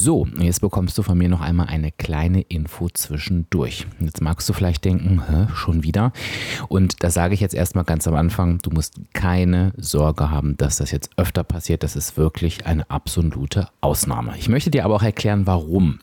So, jetzt bekommst du von mir noch einmal eine kleine Info zwischendurch. Jetzt magst du vielleicht denken, Hä, schon wieder. Und da sage ich jetzt erstmal ganz am Anfang, du musst keine Sorge haben, dass das jetzt öfter passiert. Das ist wirklich eine absolute Ausnahme. Ich möchte dir aber auch erklären, warum.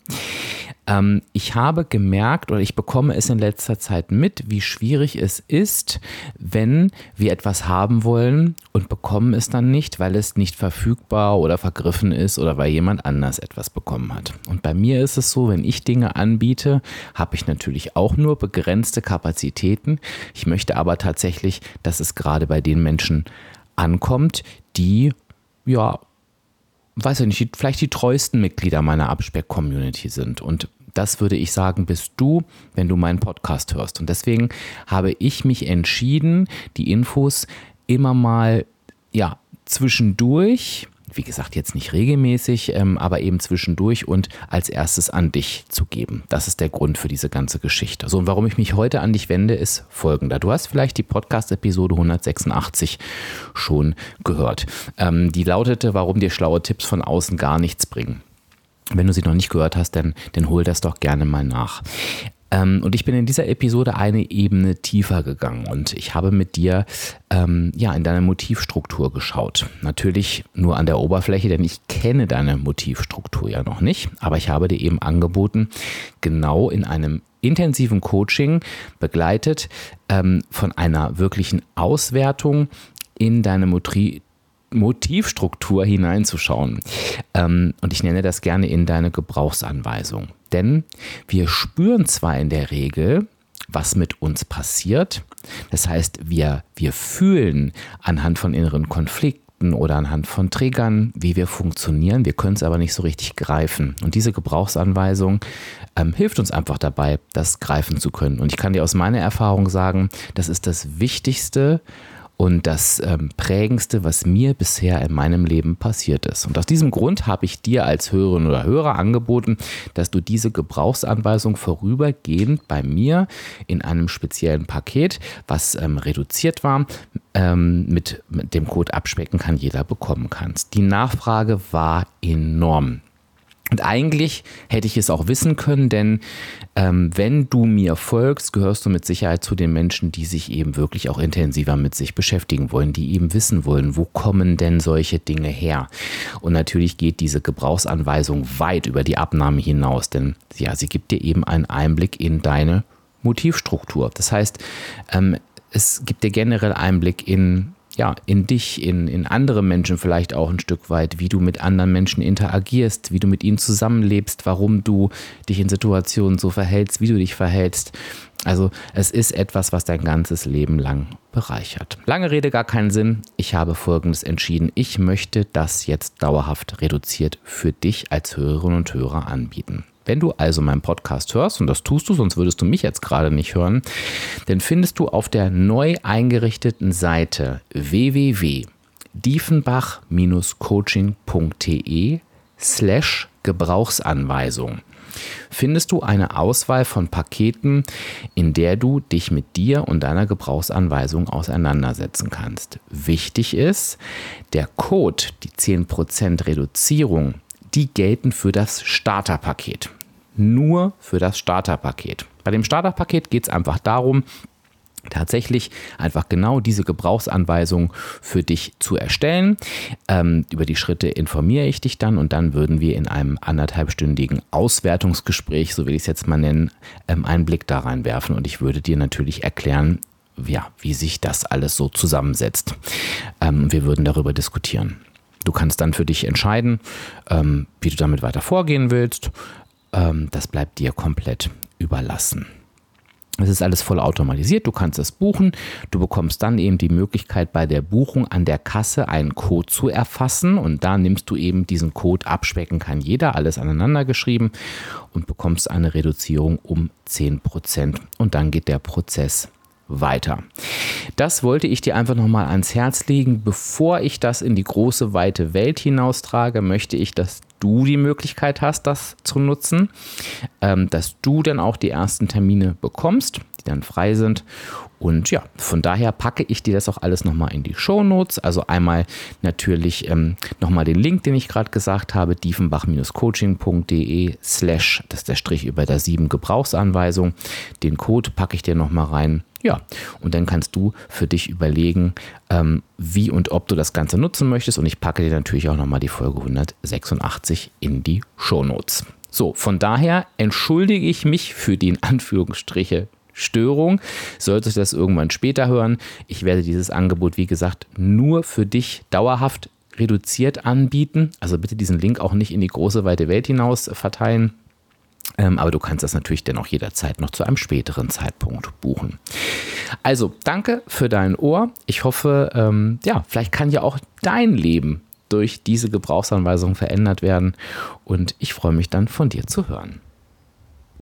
Ähm, ich habe gemerkt oder ich bekomme es in letzter Zeit mit, wie schwierig es ist, wenn wir etwas haben wollen und bekommen es dann nicht, weil es nicht verfügbar oder vergriffen ist oder weil jemand anders etwas bekommen hat. Und bei mir ist es so, wenn ich Dinge anbiete, habe ich natürlich auch nur begrenzte Kapazitäten. Ich möchte aber tatsächlich, dass es gerade bei den Menschen ankommt, die ja weiß ich nicht, vielleicht die treuesten Mitglieder meiner Abspeck-Community sind. Und das würde ich sagen, bist du, wenn du meinen Podcast hörst. Und deswegen habe ich mich entschieden, die Infos immer mal, ja, zwischendurch wie gesagt, jetzt nicht regelmäßig, ähm, aber eben zwischendurch und als erstes an dich zu geben. Das ist der Grund für diese ganze Geschichte. So, und warum ich mich heute an dich wende, ist folgender. Du hast vielleicht die Podcast-Episode 186 schon gehört. Ähm, die lautete, warum dir schlaue Tipps von außen gar nichts bringen. Wenn du sie noch nicht gehört hast, dann, dann hol das doch gerne mal nach. Ähm, und ich bin in dieser Episode eine Ebene tiefer gegangen und ich habe mit dir ähm, ja in deine Motivstruktur geschaut. Natürlich nur an der Oberfläche, denn ich kenne deine Motivstruktur ja noch nicht, aber ich habe dir eben angeboten, genau in einem intensiven Coaching begleitet ähm, von einer wirklichen Auswertung in deine Motiv Motivstruktur hineinzuschauen. Ähm, und ich nenne das gerne in deine Gebrauchsanweisung. Denn wir spüren zwar in der Regel, was mit uns passiert. Das heißt, wir, wir fühlen anhand von inneren Konflikten oder anhand von Triggern, wie wir funktionieren. Wir können es aber nicht so richtig greifen. Und diese Gebrauchsanweisung ähm, hilft uns einfach dabei, das greifen zu können. Und ich kann dir aus meiner Erfahrung sagen, das ist das Wichtigste, und das ähm, Prägendste, was mir bisher in meinem Leben passiert ist. Und aus diesem Grund habe ich dir als Hörerin oder Hörer angeboten, dass du diese Gebrauchsanweisung vorübergehend bei mir in einem speziellen Paket, was ähm, reduziert war, ähm, mit, mit dem Code abspecken kann jeder bekommen kannst. Die Nachfrage war enorm. Und eigentlich hätte ich es auch wissen können, denn ähm, wenn du mir folgst, gehörst du mit Sicherheit zu den Menschen, die sich eben wirklich auch intensiver mit sich beschäftigen wollen, die eben wissen wollen, wo kommen denn solche Dinge her? Und natürlich geht diese Gebrauchsanweisung weit über die Abnahme hinaus, denn ja, sie gibt dir eben einen Einblick in deine Motivstruktur. Das heißt, ähm, es gibt dir generell Einblick in ja, in dich, in, in andere Menschen vielleicht auch ein Stück weit, wie du mit anderen Menschen interagierst, wie du mit ihnen zusammenlebst, warum du dich in Situationen so verhältst, wie du dich verhältst. Also es ist etwas, was dein ganzes Leben lang bereichert. Lange Rede, gar keinen Sinn. Ich habe Folgendes entschieden. Ich möchte das jetzt dauerhaft reduziert für dich als Hörerinnen und Hörer anbieten. Wenn du also meinen Podcast hörst, und das tust du, sonst würdest du mich jetzt gerade nicht hören, dann findest du auf der neu eingerichteten Seite www.diefenbach-coaching.de slash Gebrauchsanweisung findest du eine Auswahl von Paketen, in der du dich mit dir und deiner Gebrauchsanweisung auseinandersetzen kannst. Wichtig ist, der Code, die 10% Reduzierung, die gelten für das Starterpaket. Nur für das Starterpaket. Bei dem Starterpaket geht es einfach darum, tatsächlich einfach genau diese Gebrauchsanweisung für dich zu erstellen. Ähm, über die Schritte informiere ich dich dann und dann würden wir in einem anderthalbstündigen Auswertungsgespräch, so will ich es jetzt mal nennen, ähm, einen Blick da reinwerfen und ich würde dir natürlich erklären, ja, wie sich das alles so zusammensetzt. Ähm, wir würden darüber diskutieren. Du kannst dann für dich entscheiden, ähm, wie du damit weiter vorgehen willst. Ähm, das bleibt dir komplett überlassen. Es ist alles voll automatisiert, du kannst es buchen, du bekommst dann eben die Möglichkeit bei der Buchung an der Kasse einen Code zu erfassen und da nimmst du eben diesen Code, abspecken kann jeder, alles aneinander geschrieben und bekommst eine Reduzierung um 10% und dann geht der Prozess weiter. Das wollte ich dir einfach nochmal ans Herz legen. Bevor ich das in die große, weite Welt hinaustrage, möchte ich, dass du die Möglichkeit hast, das zu nutzen, ähm, dass du dann auch die ersten Termine bekommst, die dann frei sind Und ja, von daher packe ich dir das auch alles nochmal in die Show Notes. Also einmal natürlich ähm, nochmal den Link, den ich gerade gesagt habe, diefenbach-coaching.de slash, das ist der Strich über der 7 Gebrauchsanweisung. Den Code packe ich dir nochmal rein. Ja, und dann kannst du für dich überlegen, ähm, wie und ob du das Ganze nutzen möchtest. Und ich packe dir natürlich auch nochmal die Folge 186 in die Show Notes. So, von daher entschuldige ich mich für die in Anführungsstriche Störung. Solltest du das irgendwann später hören, ich werde dieses Angebot, wie gesagt, nur für dich dauerhaft reduziert anbieten. Also bitte diesen Link auch nicht in die große weite Welt hinaus verteilen. Ähm, aber du kannst das natürlich dennoch jederzeit noch zu einem späteren Zeitpunkt buchen. Also danke für dein Ohr. Ich hoffe, ähm, ja, vielleicht kann ja auch dein Leben durch diese Gebrauchsanweisung verändert werden. Und ich freue mich dann von dir zu hören.